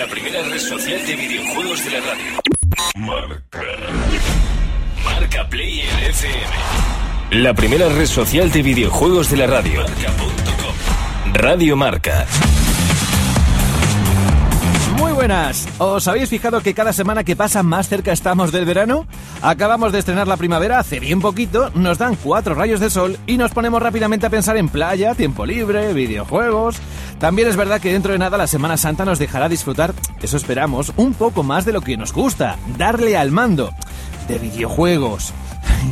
la primera red social de videojuegos de la radio. Marca. Marca Player FM. La primera red social de videojuegos de la radio. Marca.com. Radio Marca. Muy buenas. ¿Os habéis fijado que cada semana que pasa más cerca estamos del verano? Acabamos de estrenar la primavera hace bien poquito, nos dan cuatro rayos de sol y nos ponemos rápidamente a pensar en playa, tiempo libre, videojuegos. También es verdad que dentro de nada la Semana Santa nos dejará disfrutar, eso esperamos, un poco más de lo que nos gusta, darle al mando de videojuegos.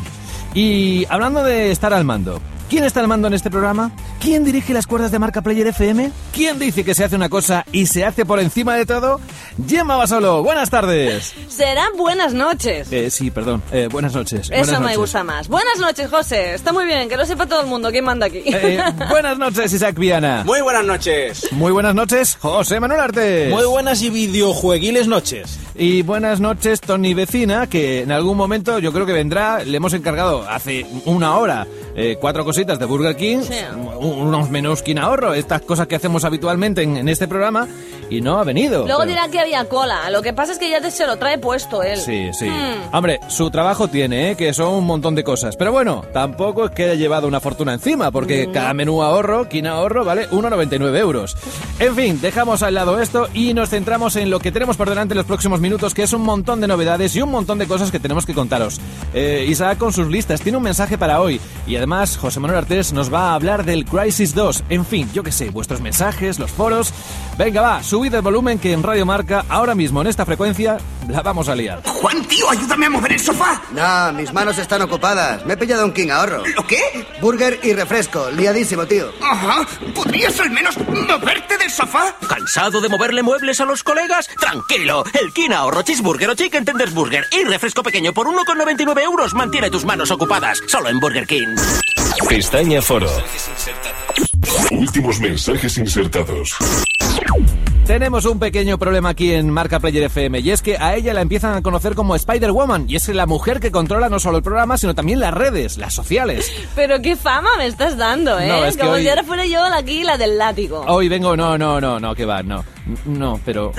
y hablando de estar al mando, ¿Quién está al mando en este programa? ¿Quién dirige las cuerdas de marca Player FM? ¿Quién dice que se hace una cosa y se hace por encima de todo? Gemma Basolo, buenas tardes. Serán buenas noches. Eh, sí, perdón, eh, buenas noches. Eso buenas me noches. gusta más. Buenas noches, José. Está muy bien, que lo sepa todo el mundo quién manda aquí. Eh, buenas noches, Isaac Viana. Muy buenas noches. Muy buenas noches, José Manuel Artes. Muy buenas y videojueguiles noches. Y buenas noches, Tony Vecina, que en algún momento yo creo que vendrá. Le hemos encargado hace una hora eh, cuatro cositas de Burger King, Sí. unos menús ahorro, estas cosas que hacemos habitualmente en, en este programa, y no ha venido. Luego Pero- dirá que había cola. Lo que pasa es que ya se lo trae puesto él. Sí, sí. Hmm. Hombre, su trabajo tiene, ¿eh? que son un montón de cosas. Pero bueno, tampoco es que haya llevado una fortuna encima, porque cada menú ahorro, King ahorro, vale 1,99 euros. En fin, dejamos al lado esto y nos centramos en lo que tenemos por delante en los próximos minutos, que es un montón de novedades y un montón de cosas que tenemos que contaros. Eh, Isaac con sus listas tiene un mensaje para hoy y además José Manuel Artés nos va a hablar del Crisis 2. En fin, yo qué sé, vuestros mensajes, los foros. Venga, va, subid el volumen que en Radio Marca, ahora mismo en esta frecuencia, la vamos a liar. Juan, tío, ayúdame a mover el sofá. No, mis manos están ocupadas. Me he pillado un King ahorro. ¿Lo qué? Burger y refresco. Liadísimo, tío. Ajá. ¿Podrías al menos moverte del sofá? ¿Cansado de moverle muebles a los colegas? Tranquilo, el King ahorro cheeseburger o chicken tenders burger y refresco pequeño por 1,99 euros mantiene tus manos ocupadas, solo en Burger King. Pestaña Foro. Últimos mensajes insertados. Tenemos un pequeño problema aquí en Marca Player FM y es que a ella la empiezan a conocer como Spider-Woman y es la mujer que controla no solo el programa sino también las redes, las sociales. Pero qué fama me estás dando, ¿eh? No, es que Como hoy- si ahora fuera yo la aquí la del látigo. Hoy vengo, no, no, no, no, que va, no, no, pero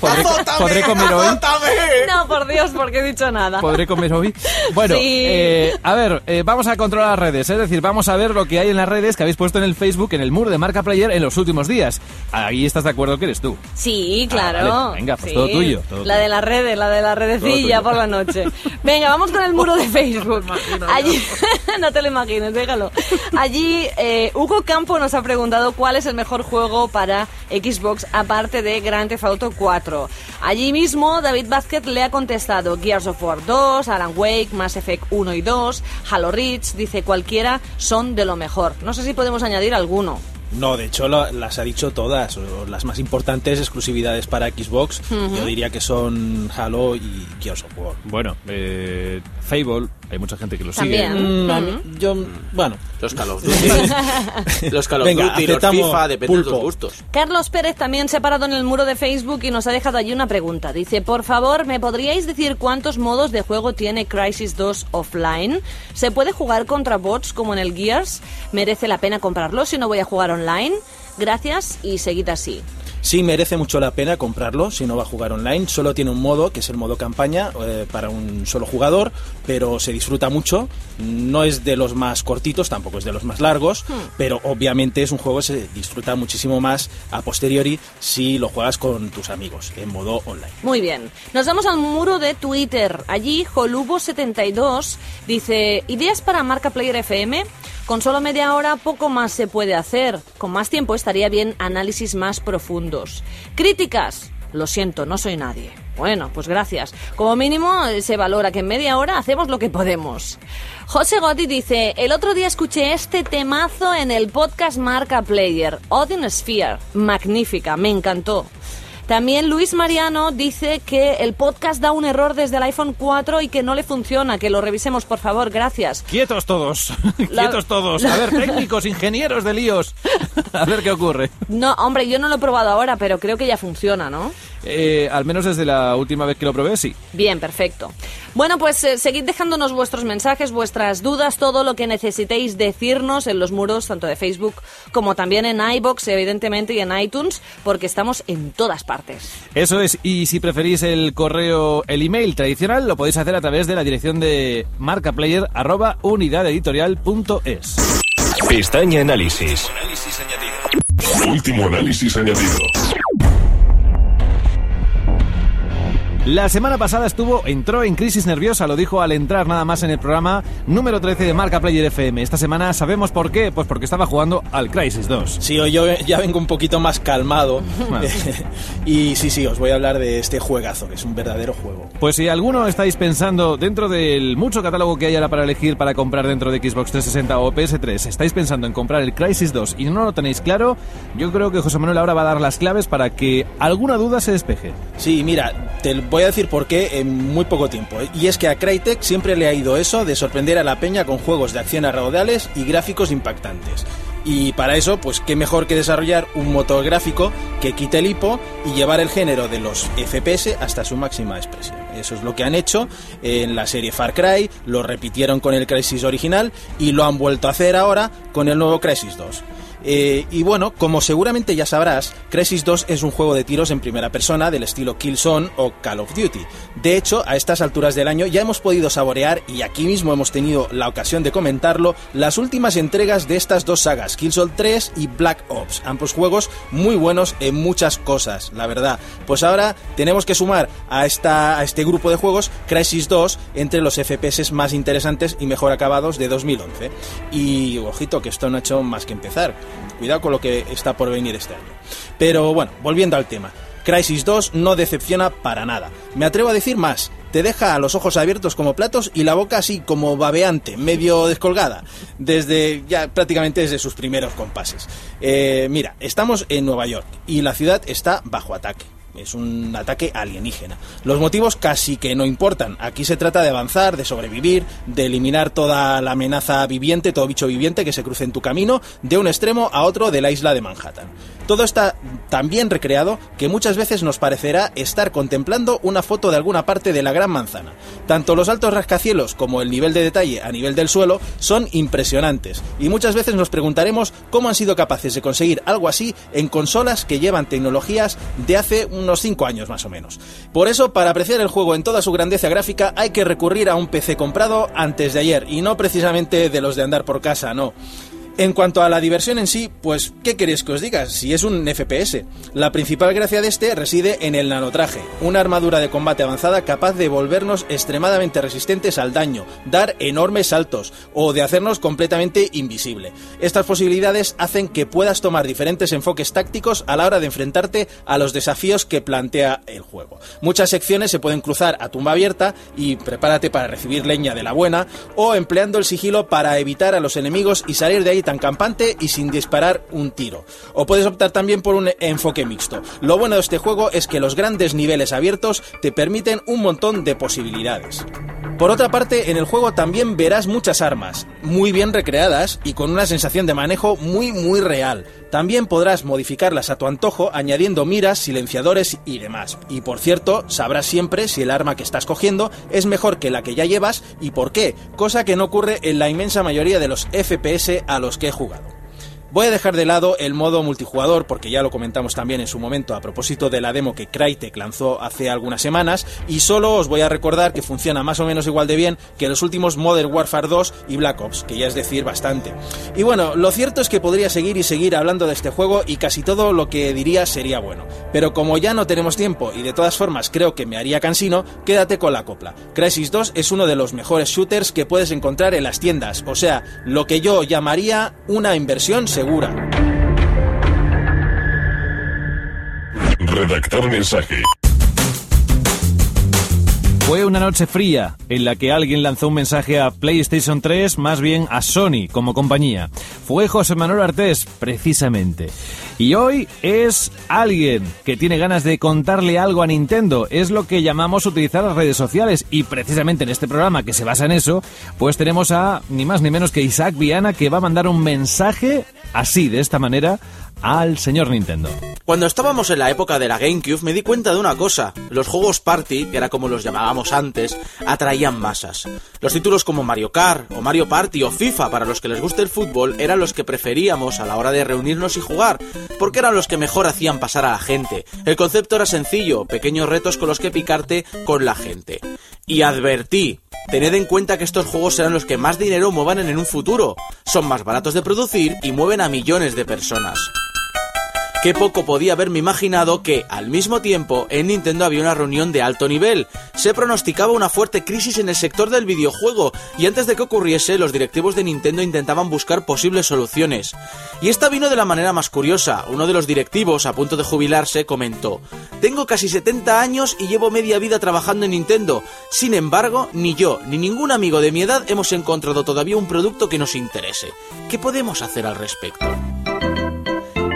podré, ¡Azótame, podré comer hoy. azótame! No, por Dios, porque he dicho nada. ¿Podré comer hoy? Bueno, Sí. eh, a ver, eh, vamos a controlar las redes, es decir, vamos a ver lo que hay en las redes que habéis puesto en el Facebook, en el muro de Marca Player en los últimos días. Ahí estás de acuerdo que eres tú. Sí, claro. Ah, vale. Venga, pues todo tuyo, todo la tuyo. de las redes, la de la redecilla por la noche. Venga, vamos con el muro de Facebook. Allí, no te lo imagines, déjalo. Allí, eh, Hugo Campo nos ha preguntado cuál es el mejor juego para Xbox aparte de Grand Theft Auto 4. Allí mismo, David Vázquez le ha contestado Gears of War 2, Alan Wake, Mass Effect 1 y 2, Halo Reach, dice cualquiera son de lo mejor. No sé si podemos añadir alguno. No, de hecho lo- las ha dicho todas, las más importantes exclusividades para Xbox. Yo diría que son Halo y Gears of War. Bueno, eh, Fable, hay mucha gente que lo También. sigue. Mm, a mí- Ujú. yo, bueno, Los Call of Duty, los Call of Venga, Duty, los aceptamos FIFA, depende de pulpo. tus gustos. Carlos Pérez también se ha parado en el muro de Facebook y nos ha dejado allí una pregunta. Dice, por favor, ¿me podríais decir cuántos modos de juego tiene Crisis 2 offline? ¿Se puede jugar contra bots como en el Gears? ¿Merece la pena comprarlo si no voy a jugar online? Gracias y seguid así. Sí merece mucho la pena comprarlo si no va a jugar online. Solo tiene un modo, que es el modo campaña, eh, para un solo jugador, pero se disfruta mucho. No es de los más cortitos, tampoco es de los más largos, pero obviamente es un juego que se disfruta muchísimo más a posteriori si lo juegas con tus amigos en modo online. Muy bien. Nos vamos al muro de Twitter. Allí, Jolubo72 dice, ¿ideas para Marca Player FM? Con solo media hora poco más se puede hacer. Con más tiempo estaría bien análisis más Críticas. Lo siento, no soy nadie. Bueno, pues gracias. Como mínimo eh, se valora que en media hora hacemos lo que podemos. José Gotti dice, el otro día escuché este temazo en el podcast Marca Player, Odin Sphere. Magnífica, me encantó. También Luis Mariano dice que el podcast da un error desde el iPhone 4 y que no le funciona, que lo revisemos por favor, gracias. Quietos todos, La- quietos todos. A ver, técnicos, ingenieros de líos. A ver qué ocurre. No, hombre, yo no lo he probado ahora, pero creo que ya funciona, ¿no? Eh, al menos desde la última vez que lo probé, sí. Bien, perfecto. Bueno, pues eh, seguid dejándonos vuestros mensajes, vuestras dudas, todo lo que necesitéis decirnos en los muros, tanto de Facebook como también en iBox, evidentemente, y en iTunes, porque estamos en todas partes. Eso es, y si preferís el correo, el email tradicional, lo podéis hacer a través de la dirección de marcaplayer.unidadeditorial.es. Pestaña Análisis. Último análisis añadido. La semana pasada estuvo, entró en crisis nerviosa, lo dijo al entrar nada más en el programa número 13 de Marca Player FM. Esta semana sabemos por qué, pues porque estaba jugando al Crisis 2. Sí, hoy yo ya vengo un poquito más calmado. y sí, sí, os voy a hablar de este juegazo, que es un verdadero juego. Pues si alguno estáis pensando, dentro del mucho catálogo que hay ahora para elegir para comprar dentro de Xbox 360 o PS3, estáis pensando en comprar el Crisis 2 y no lo tenéis claro, yo creo que José Manuel ahora va a dar las claves para que alguna duda se despeje. Sí, mira, te voy a decir por qué en muy poco tiempo. Y es que a Crytek siempre le ha ido eso de sorprender a la peña con juegos de acción a raudales y gráficos impactantes. Y para eso, pues qué mejor que desarrollar un motor gráfico que quite el hipo y llevar el género de los FPS hasta su máxima expresión. Eso es lo que han hecho en la serie Far Cry, lo repitieron con el Crisis original y lo han vuelto a hacer ahora con el nuevo Crisis 2. Eh, y bueno, como seguramente ya sabrás, Crisis 2 es un juego de tiros en primera persona del estilo Killzone o Call of Duty. De hecho, a estas alturas del año ya hemos podido saborear, y aquí mismo hemos tenido la ocasión de comentarlo, las últimas entregas de estas dos sagas, Killzone 3 y Black Ops. Ambos juegos muy buenos en muchas cosas, la verdad. Pues ahora tenemos que sumar a, esta, a este grupo de juegos Crisis 2 entre los FPS más interesantes y mejor acabados de 2011. Y ojito que esto no ha hecho más que empezar. Cuidado con lo que está por venir este año. Pero bueno, volviendo al tema. Crisis 2 no decepciona para nada. Me atrevo a decir más. Te deja los ojos abiertos como platos y la boca así como babeante, medio descolgada, desde ya prácticamente desde sus primeros compases. Eh, mira, estamos en Nueva York y la ciudad está bajo ataque es un ataque alienígena. Los motivos casi que no importan. Aquí se trata de avanzar, de sobrevivir, de eliminar toda la amenaza viviente, todo bicho viviente que se cruce en tu camino, de un extremo a otro de la isla de Manhattan. Todo está tan bien recreado que muchas veces nos parecerá estar contemplando una foto de alguna parte de la Gran Manzana. Tanto los altos rascacielos como el nivel de detalle a nivel del suelo son impresionantes y muchas veces nos preguntaremos cómo han sido capaces de conseguir algo así en consolas que llevan tecnologías de hace unos 5 años más o menos. Por eso, para apreciar el juego en toda su grandeza gráfica hay que recurrir a un PC comprado antes de ayer y no precisamente de los de andar por casa, no. En cuanto a la diversión en sí, pues, ¿qué queréis que os diga? Si es un FPS. La principal gracia de este reside en el nanotraje, una armadura de combate avanzada capaz de volvernos extremadamente resistentes al daño, dar enormes saltos o de hacernos completamente invisible. Estas posibilidades hacen que puedas tomar diferentes enfoques tácticos a la hora de enfrentarte a los desafíos que plantea el juego. Muchas secciones se pueden cruzar a tumba abierta y prepárate para recibir leña de la buena, o empleando el sigilo para evitar a los enemigos y salir de ahí tan campante y sin disparar un tiro. O puedes optar también por un enfoque mixto. Lo bueno de este juego es que los grandes niveles abiertos te permiten un montón de posibilidades. Por otra parte, en el juego también verás muchas armas, muy bien recreadas y con una sensación de manejo muy muy real. También podrás modificarlas a tu antojo añadiendo miras, silenciadores y demás. Y por cierto, sabrás siempre si el arma que estás cogiendo es mejor que la que ya llevas y por qué, cosa que no ocurre en la inmensa mayoría de los FPS a los que he jugado. Voy a dejar de lado el modo multijugador porque ya lo comentamos también en su momento a propósito de la demo que Crytek lanzó hace algunas semanas y solo os voy a recordar que funciona más o menos igual de bien que los últimos Modern Warfare 2 y Black Ops, que ya es decir bastante. Y bueno, lo cierto es que podría seguir y seguir hablando de este juego y casi todo lo que diría sería bueno. Pero como ya no tenemos tiempo y de todas formas creo que me haría cansino, quédate con la copla. Crisis 2 es uno de los mejores shooters que puedes encontrar en las tiendas, o sea, lo que yo llamaría una inversión segura. Redactar mensaje. Fue una noche fría en la que alguien lanzó un mensaje a PlayStation 3, más bien a Sony como compañía. Fue José Manuel Artés, precisamente. Y hoy es alguien que tiene ganas de contarle algo a Nintendo. Es lo que llamamos utilizar las redes sociales. Y precisamente en este programa que se basa en eso, pues tenemos a ni más ni menos que Isaac Viana que va a mandar un mensaje así, de esta manera, al señor Nintendo. Cuando estábamos en la época de la GameCube me di cuenta de una cosa. Los juegos Party, que era como los llamábamos antes, atraían masas. Los títulos como Mario Kart o Mario Party o FIFA para los que les guste el fútbol eran los que preferíamos a la hora de reunirnos y jugar, porque eran los que mejor hacían pasar a la gente. El concepto era sencillo, pequeños retos con los que picarte con la gente. Y advertí, tened en cuenta que estos juegos serán los que más dinero muevan en un futuro. Son más baratos de producir y mueven a millones de personas. Qué poco podía haberme imaginado que, al mismo tiempo, en Nintendo había una reunión de alto nivel. Se pronosticaba una fuerte crisis en el sector del videojuego, y antes de que ocurriese, los directivos de Nintendo intentaban buscar posibles soluciones. Y esta vino de la manera más curiosa. Uno de los directivos, a punto de jubilarse, comentó: Tengo casi 70 años y llevo media vida trabajando en Nintendo. Sin embargo, ni yo ni ningún amigo de mi edad hemos encontrado todavía un producto que nos interese. ¿Qué podemos hacer al respecto?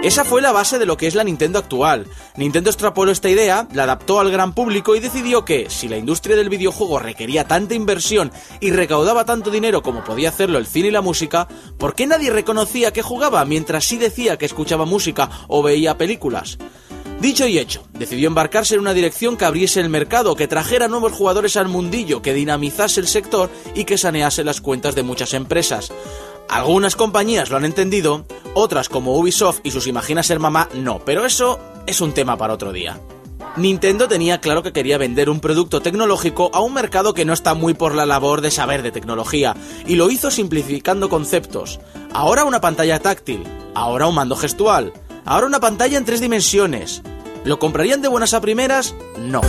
Esa fue la base de lo que es la Nintendo actual. Nintendo extrapoló esta idea, la adaptó al gran público y decidió que, si la industria del videojuego requería tanta inversión y recaudaba tanto dinero como podía hacerlo el cine y la música, ¿por qué nadie reconocía que jugaba mientras sí decía que escuchaba música o veía películas? Dicho y hecho, decidió embarcarse en una dirección que abriese el mercado, que trajera nuevos jugadores al mundillo, que dinamizase el sector y que sanease las cuentas de muchas empresas. Algunas compañías lo han entendido, otras como Ubisoft y sus Imagina ser mamá no, pero eso es un tema para otro día. Nintendo tenía claro que quería vender un producto tecnológico a un mercado que no está muy por la labor de saber de tecnología, y lo hizo simplificando conceptos. Ahora una pantalla táctil, ahora un mando gestual, ahora una pantalla en tres dimensiones. ¿Lo comprarían de buenas a primeras? No.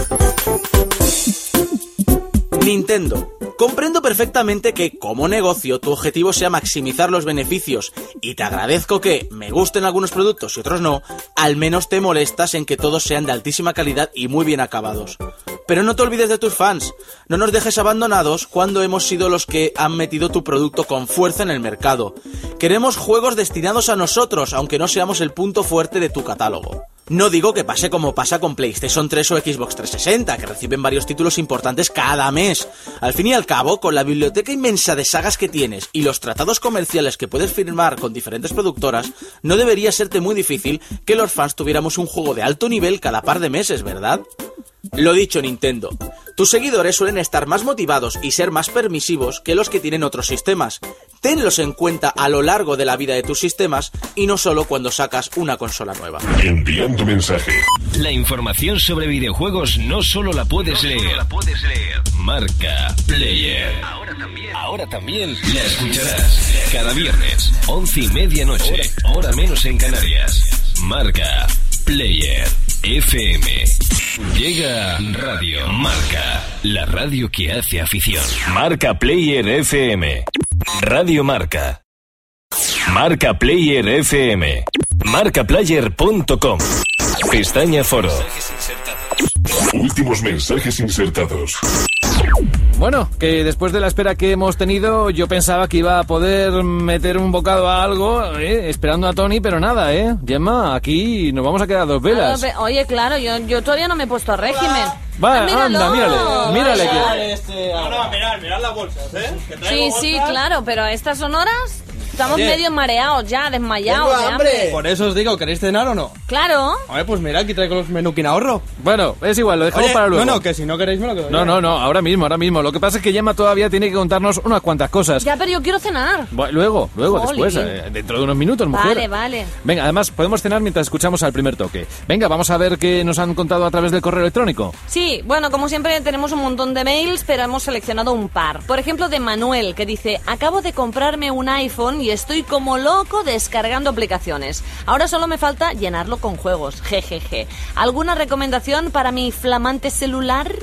Nintendo. Comprendo perfectamente que, como negocio, tu objetivo sea maximizar los beneficios, y te agradezco que me gusten algunos productos y otros no, al menos te molestas en que todos sean de altísima calidad y muy bien acabados. Pero no te olvides de tus fans, no nos dejes abandonados cuando hemos sido los que han metido tu producto con fuerza en el mercado. Queremos juegos destinados a nosotros, aunque no seamos el punto fuerte de tu catálogo. No digo que pase como pasa con PlayStation 3 o Xbox 360, que reciben varios títulos importantes cada mes. Al fin y al cabo, con la biblioteca inmensa de sagas que tienes y los tratados comerciales que puedes firmar con diferentes productoras, no debería serte muy difícil que los fans tuviéramos un juego de alto nivel cada par de meses, ¿verdad? Lo dicho Nintendo, tus seguidores suelen estar más motivados y ser más permisivos que los que tienen otros sistemas. Tenlos en cuenta a lo largo de la vida de tus sistemas y no solo cuando sacas una consola nueva. Enviando mensaje. La información sobre videojuegos no solo la puedes leer. La puedes leer. Marca Player. Ahora también. Ahora también la escucharás. Cada viernes, once y media noche, hora menos en Canarias. Marca Player FM. Llega Radio Marca, la radio que hace afición. Marca Player FM. Radio Marca. Marca Player FM. Marcaplayer.com. Pestaña Foro. Últimos mensajes insertados. Bueno, que después de la espera que hemos tenido, yo pensaba que iba a poder meter un bocado a algo, ¿eh? esperando a Tony, pero nada, ¿eh? Gemma, aquí nos vamos a quedar a dos velas. Oye, claro, yo, yo todavía no me he puesto a régimen. Va, Ah, míralo. anda, mírale, mírale que... Este, ahora, mirad, mirad las bolsas, ¿eh? Que Sí, sí, claro, pero a estas sonoras estamos Oye. medio mareados ya, desmayados de hambre. Por eso os digo, ¿queréis cenar o no? Claro. A ver, pues mira, aquí traigo los menuquín ahorro. Bueno, es igual, lo dejamos Oye, para luego. No, no, que si no queréis me lo quedo No, yo. no, no, ahora mismo, ahora mismo. Lo que pasa es que Gemma todavía tiene que contarnos unas cuantas cosas. Ya, pero yo quiero cenar. Luego, luego, Jolín. después, eh, dentro de unos minutos, mujer. Vale, vale. Venga, además podemos cenar mientras escuchamos al primer toque. Venga, vamos a ver qué nos han contado a través del correo electrónico. Sí, bueno, como siempre tenemos un montón de mails, pero hemos seleccionado un par. Por ejemplo, de Manuel, que dice, acabo de comprarme un iPhone y estoy como loco descargando aplicaciones. Ahora solo me falta llenarlo con juegos, jejeje. ¿Alguna recomendación para mi flamante celular?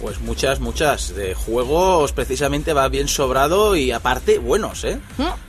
Pues muchas, muchas. De juegos precisamente va bien sobrado y aparte buenos, ¿eh?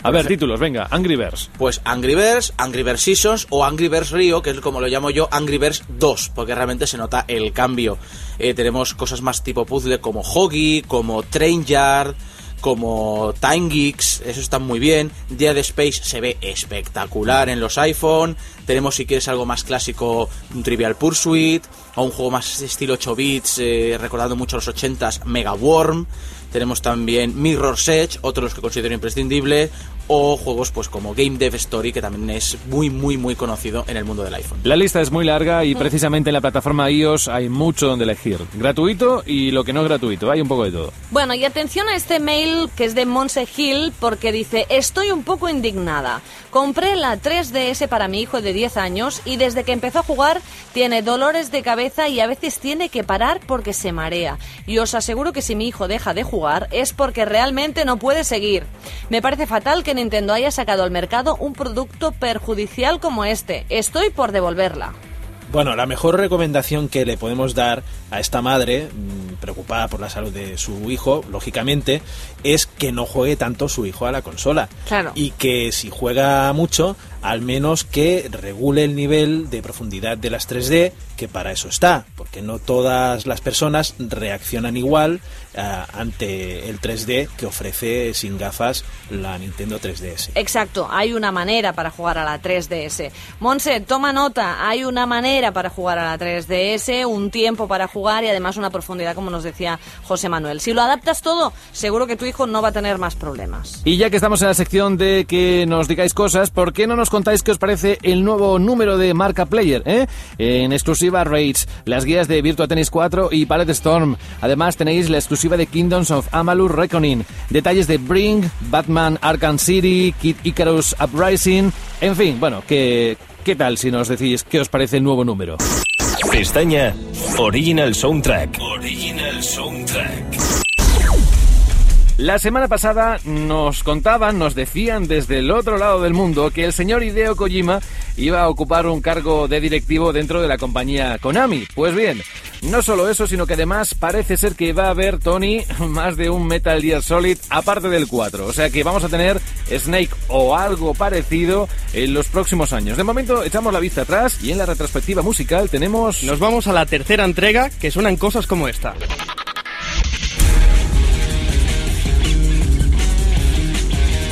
A ver, títulos, venga, Angry Birds. Pues Angry Birds, Angry Birds Seasons o Angry Birds Rio, que es como lo llamo yo, Angry Birds 2, porque realmente se nota el cambio. Eh, tenemos cosas más tipo puzzle como Hoggy, como Train Yard, como Time Geeks, eso está muy bien. Dead Space se ve espectacular en los iPhone. Tenemos, si quieres algo más clásico, un Trivial Pursuit, o un juego más de estilo 8 bits, eh, recordando mucho los 80s, Mega Worm. tenemos también Mirror's Edge, otros que considero imprescindible, o juegos pues como Game Dev Story, que también es muy, muy, muy conocido en el mundo del iPhone. La lista es muy larga y precisamente en la plataforma iOS hay mucho donde elegir. Gratuito y lo que no es gratuito, hay un poco de todo. Bueno, y atención a este mail que es de Monse Hill porque dice, estoy un poco indignada. Compré la 3DS para mi hijo de 10 años y desde que empezó a jugar tiene dolores de cabeza y a veces tiene que parar porque se marea. Y os aseguro que si mi hijo deja de jugar es porque realmente no puede seguir. Me parece fatal que Nintendo haya sacado al mercado un producto perjudicial como este. Estoy por devolverla. Bueno, la mejor recomendación que le podemos dar a esta madre, preocupada por la salud de su hijo, lógicamente, es que no juegue tanto su hijo a la consola. Claro. Y que si juega mucho, al menos que regule el nivel de profundidad de las 3D, que para eso está, porque no todas las personas reaccionan igual ah, ante el 3D que ofrece sin gafas la Nintendo 3DS. Exacto, hay una manera para jugar a la 3DS. Monse, toma nota, hay una manera para jugar a la 3DS, un tiempo para jugar y además una profundidad, como nos decía José Manuel. Si lo adaptas todo, seguro que tu hijo no va a tener más problemas. Y ya que estamos en la sección de que nos digáis cosas, ¿por qué no nos contáis qué os parece el nuevo número de Marca Player? eh? En exclusiva Raids, las guías de Virtua Tennis 4 y Palette Storm. Además tenéis la exclusiva de Kingdoms of Amalur Reckoning, detalles de Bring, Batman Arkham City, Kid Icarus Uprising, en fin, bueno, ¿qué, ¿qué tal si nos decís qué os parece el nuevo número? Pestaña Original Soundtrack. Original Soundtrack. La semana pasada nos contaban, nos decían desde el otro lado del mundo que el señor Hideo Kojima iba a ocupar un cargo de directivo dentro de la compañía Konami. Pues bien, no solo eso, sino que además parece ser que va a haber, Tony, más de un Metal Gear Solid aparte del 4. O sea que vamos a tener Snake o algo parecido en los próximos años. De momento echamos la vista atrás y en la retrospectiva musical tenemos... Nos vamos a la tercera entrega que suenan cosas como esta.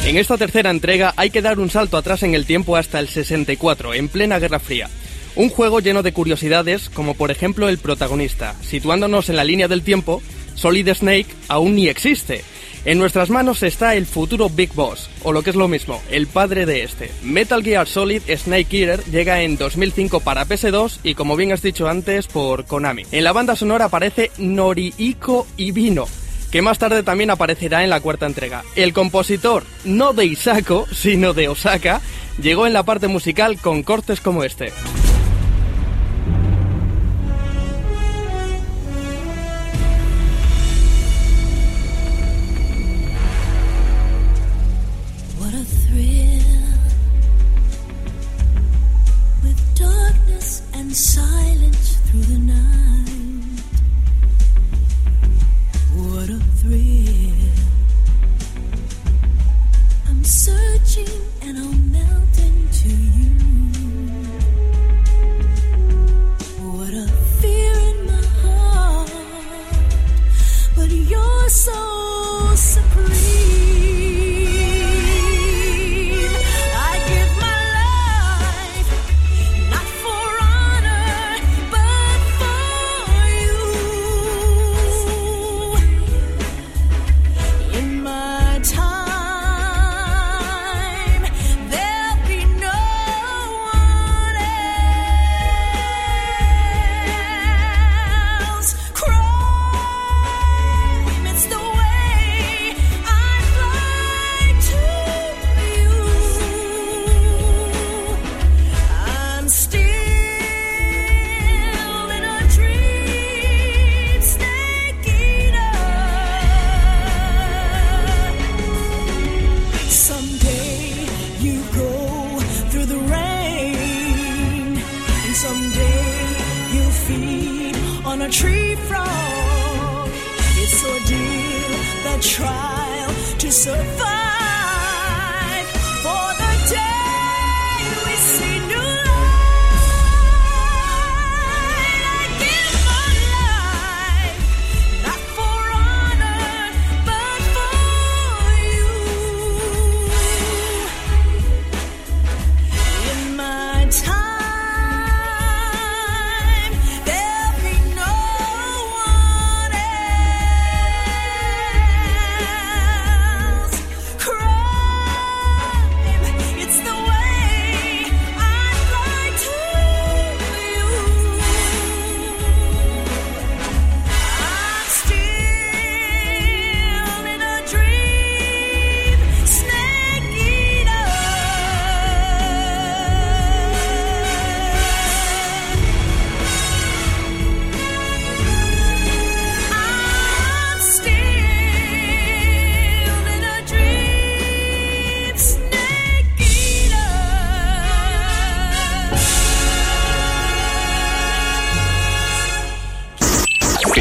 En esta tercera entrega hay que dar un salto atrás en el tiempo hasta el 64, en plena Guerra Fría. Un juego lleno de curiosidades, como por ejemplo el protagonista. Situándonos en la línea del tiempo, Solid Snake aún ni existe. En nuestras manos está el futuro Big Boss, o lo que es lo mismo, el padre de este. Metal Gear Solid Snake Eater llega en 2005 para PS2 y como bien has dicho antes por Konami. En la banda sonora aparece Norihiko Ibino, que más tarde también aparecerá en la cuarta entrega. El compositor, no de Isako, sino de Osaka, llegó en la parte musical con cortes como este.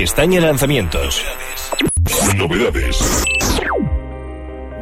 Pestaña Lanzamientos. Novedades.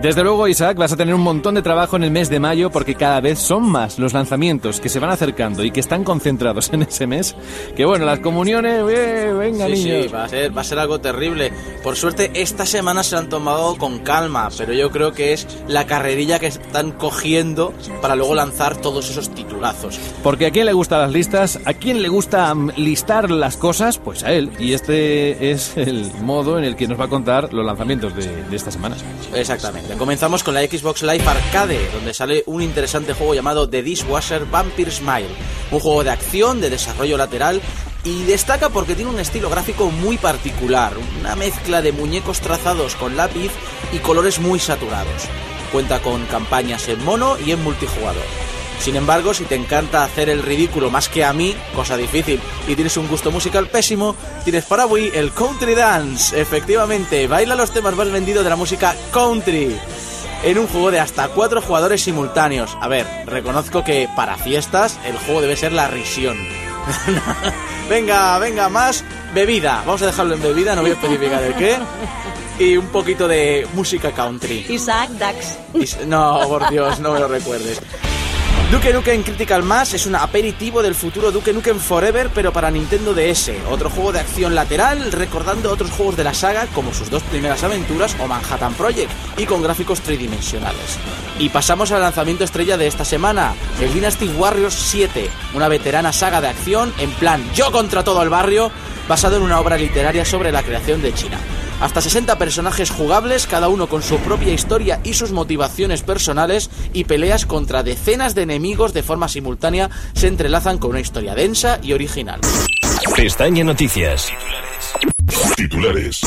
Desde luego, Isaac, vas a tener un montón de trabajo en el mes de mayo porque cada vez son más los lanzamientos que se van acercando y que están concentrados en ese mes. Que bueno, las comuniones, eh, venga Sí, niños. sí, va a, ser, va a ser algo terrible. Por suerte, esta semana se han tomado con calma, pero yo creo que es la carrerilla que están cogiendo para luego lanzar todos esos titulazos. Porque a quién le gustan las listas, a quién le gusta listar las cosas, pues a él. Y este es el modo en el que nos va a contar los lanzamientos de, de esta semana. Exactamente. Comenzamos con la Xbox Live Arcade, donde sale un interesante juego llamado The Dishwasher Vampire Smile. Un juego de acción, de desarrollo lateral y destaca porque tiene un estilo gráfico muy particular, una mezcla de muñecos trazados con lápiz y colores muy saturados. Cuenta con campañas en mono y en multijugador. Sin embargo, si te encanta hacer el ridículo más que a mí, cosa difícil, y tienes un gusto musical pésimo, tienes para Wii el Country Dance. Efectivamente, baila los temas más vendidos de la música country. En un juego de hasta cuatro jugadores simultáneos. A ver, reconozco que para fiestas el juego debe ser la risión. venga, venga, más bebida. Vamos a dejarlo en bebida, no voy a especificar el qué. Y un poquito de música country. Isaac Dax. No, por Dios, no me lo recuerdes. Duke Nukem Critical Mass es un aperitivo del futuro Duke Nukem Forever, pero para Nintendo DS. Otro juego de acción lateral, recordando otros juegos de la saga, como sus dos primeras aventuras o Manhattan Project, y con gráficos tridimensionales. Y pasamos al lanzamiento estrella de esta semana, el Dynasty Warriors 7, una veterana saga de acción en plan yo contra todo el barrio, basado en una obra literaria sobre la creación de China. Hasta 60 personajes jugables, cada uno con su propia historia y sus motivaciones personales, y peleas contra decenas de enemigos de forma simultánea se entrelazan con una historia densa y original. Pestaña Noticias. Titulares.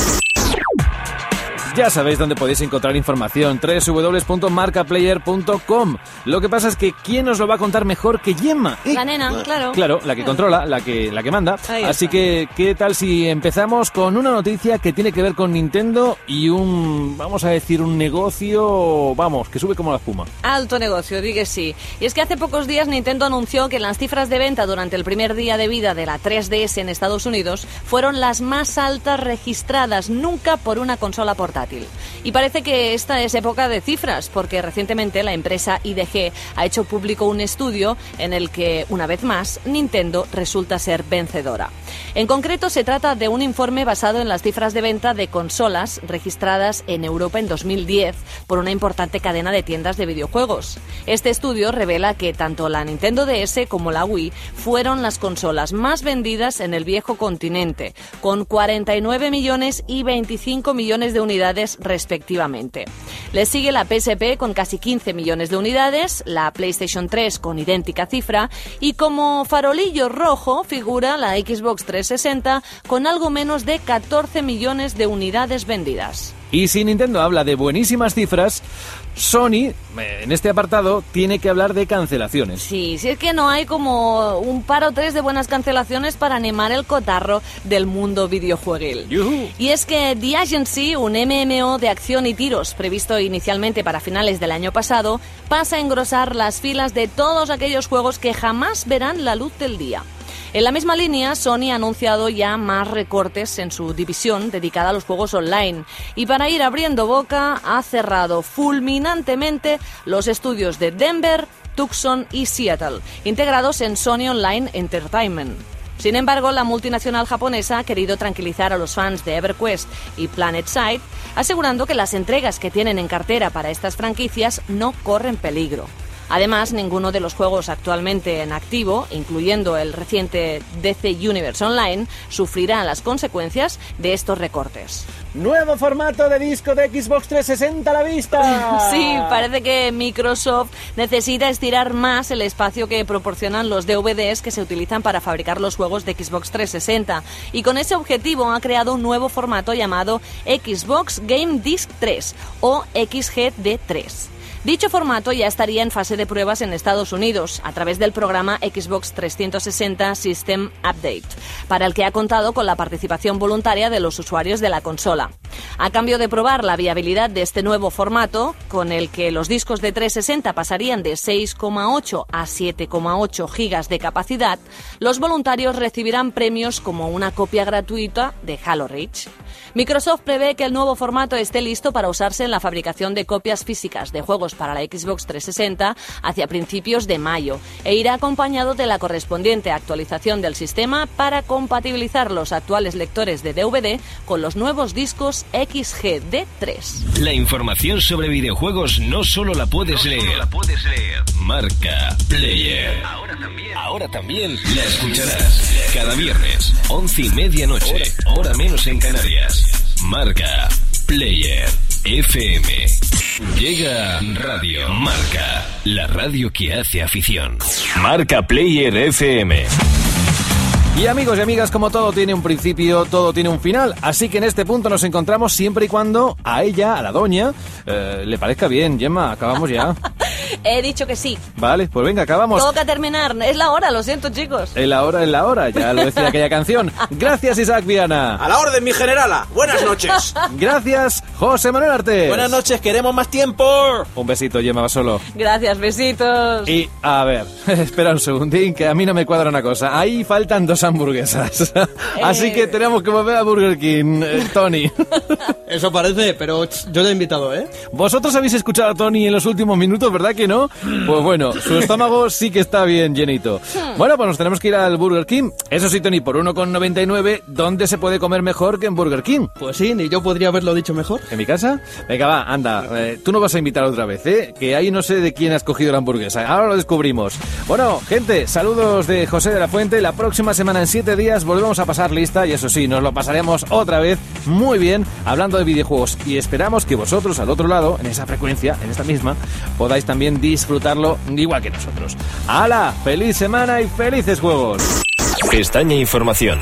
Ya sabéis dónde podéis encontrar información, www.marcaplayer.com. Lo que pasa es que ¿quién os lo va a contar mejor que Gemma? Eh, La nena, claro. Claro, la que controla, la que, la que manda. Así que, ¿qué tal si empezamos con una noticia que tiene que ver con Nintendo y un, vamos a decir, un negocio, vamos, que sube como la espuma? Alto negocio, di que sí. Y es que hace pocos días Nintendo anunció que las cifras de venta durante el primer día de vida de la 3DS en Estados Unidos fueron las más altas registradas nunca por una consola portátil. portátil. Y parece que esta es época de cifras, porque recientemente la empresa IDG ha hecho público un estudio en el que, una vez más, Nintendo resulta ser vencedora. En concreto, se trata de un informe basado en las cifras de venta de consolas registradas en Europa en 2010 por una importante cadena de tiendas de videojuegos. Este estudio revela que tanto la Nintendo DS como la Wii fueron las consolas más vendidas en el viejo continente, con 49 millones y 25 millones de unidades respectivamente. Le sigue la PSP con casi 15 millones de unidades, la PlayStation 3 con idéntica cifra y como farolillo rojo figura la Xbox 360 con algo menos de 14 millones de unidades vendidas. Y si Nintendo habla de buenísimas cifras, Sony, eh, en este apartado, tiene que hablar de cancelaciones. Sí, si es que no hay como un par o tres de buenas cancelaciones para animar el cotarro del mundo videojueguil. Y es que The Agency, un MMO de acción y tiros previsto inicialmente para finales del año pasado, pasa a engrosar las filas de todos aquellos juegos que jamás verán la luz del día. En la misma línea, Sony ha anunciado ya más recortes en su división dedicada a los juegos online y para ir abriendo boca ha cerrado fulminantemente los estudios de Denver, Tucson y Seattle, integrados en Sony Online Entertainment. Sin embargo, la multinacional japonesa ha querido tranquilizar a los fans de EverQuest y PlanetSide, asegurando que las entregas que tienen en cartera para estas franquicias no corren peligro. Además, ninguno de los juegos actualmente en activo, incluyendo el reciente DC Universe Online, sufrirá las consecuencias de estos recortes. Nuevo formato de disco de Xbox 360 a la vista. Sí, parece que Microsoft necesita estirar más el espacio que proporcionan los DVDs que se utilizan para fabricar los juegos de Xbox 360 y con ese objetivo ha creado un nuevo formato llamado Xbox Game Disc 3 o XGD3. Dicho formato ya estaría en fase de pruebas en Estados Unidos a través del programa Xbox 360 System Update, para el que ha contado con la participación voluntaria de los usuarios de la consola. A cambio de probar la viabilidad de este nuevo formato, con el que los discos de 360 pasarían de 6,8 a 7,8 gigas de capacidad, los voluntarios recibirán premios como una copia gratuita de Halo Reach. Microsoft prevé que el nuevo formato esté listo para usarse en la fabricación de copias físicas de juegos para la Xbox 360 hacia principios de mayo e irá acompañado de la correspondiente actualización del sistema para compatibilizar los actuales lectores de DVD con los nuevos discos XGD3. La información sobre videojuegos no solo la puedes leer. Marca Player. Ahora también. la escucharás. Cada viernes, once y media noche, hora menos en Canarias. Marca Player FM. Llega Radio Marca, la radio que hace afición. Marca Player FM. Y amigos y amigas, como todo tiene un principio, todo tiene un final. Así que en este punto nos encontramos siempre y cuando a ella, a la doña, eh, le parezca bien. Gemma, acabamos ya. He dicho que sí. Vale, pues venga, acabamos. Toca terminar. Es la hora, lo siento, chicos. En la hora, en la hora, ya lo decía aquella canción. Gracias, Isaac Viana. A la orden, mi generala. Buenas noches. Gracias, José Manuel Artes. Buenas noches, queremos más tiempo. Un besito, Gemma, va solo. Gracias, besitos. Y, a ver, espera un segundín, que a mí no me cuadra una cosa. Ahí faltan dos hamburguesas. Así que tenemos que volver a Burger King, eh, Tony. Eso parece, pero yo te he invitado, ¿eh? Vosotros habéis escuchado a Tony en los últimos minutos, ¿verdad que no? Pues bueno, su estómago sí que está bien llenito. Bueno, pues nos tenemos que ir al Burger King. Eso sí, Tony, por 1,99, ¿dónde se puede comer mejor que en Burger King? Pues sí, ni yo podría haberlo dicho mejor. ¿En mi casa? Venga, va, anda. eh, tú no vas a invitar otra vez, ¿eh? Que ahí no sé de quién has cogido la hamburguesa. Ahora lo descubrimos. Bueno, gente, saludos de José de la Fuente. La próxima en siete días, volvemos a pasar lista y eso sí, nos lo pasaremos otra vez muy bien hablando de videojuegos. Y esperamos que vosotros, al otro lado, en esa frecuencia, en esta misma, podáis también disfrutarlo igual que nosotros. ¡Hala! ¡Feliz semana y felices juegos! Pestaña Información.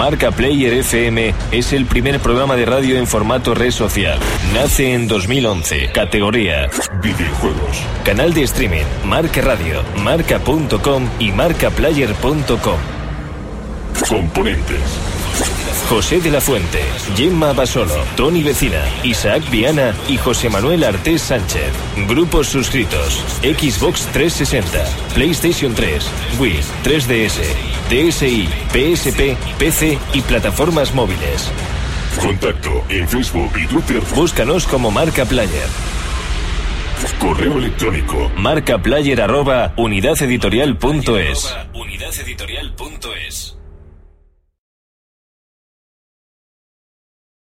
Marca Player FM es el primer programa de radio en formato red social. Nace en 2011. Categoría Videojuegos. Canal de streaming Marca Radio, marca.com y marcaplayer.com. Componentes. José de la Fuente, Gemma Basolo, Tony Vecina, Isaac Viana y José Manuel Artés Sánchez. Grupos suscritos: Xbox 360, PlayStation 3, Wii, 3DS, DSi, PSP, PC y plataformas móviles. Contacto en Facebook y Twitter. Búscanos como Marca Player. Correo electrónico. Marcaplayer arroba unidadeditorial.es. Unidadeditorial.es.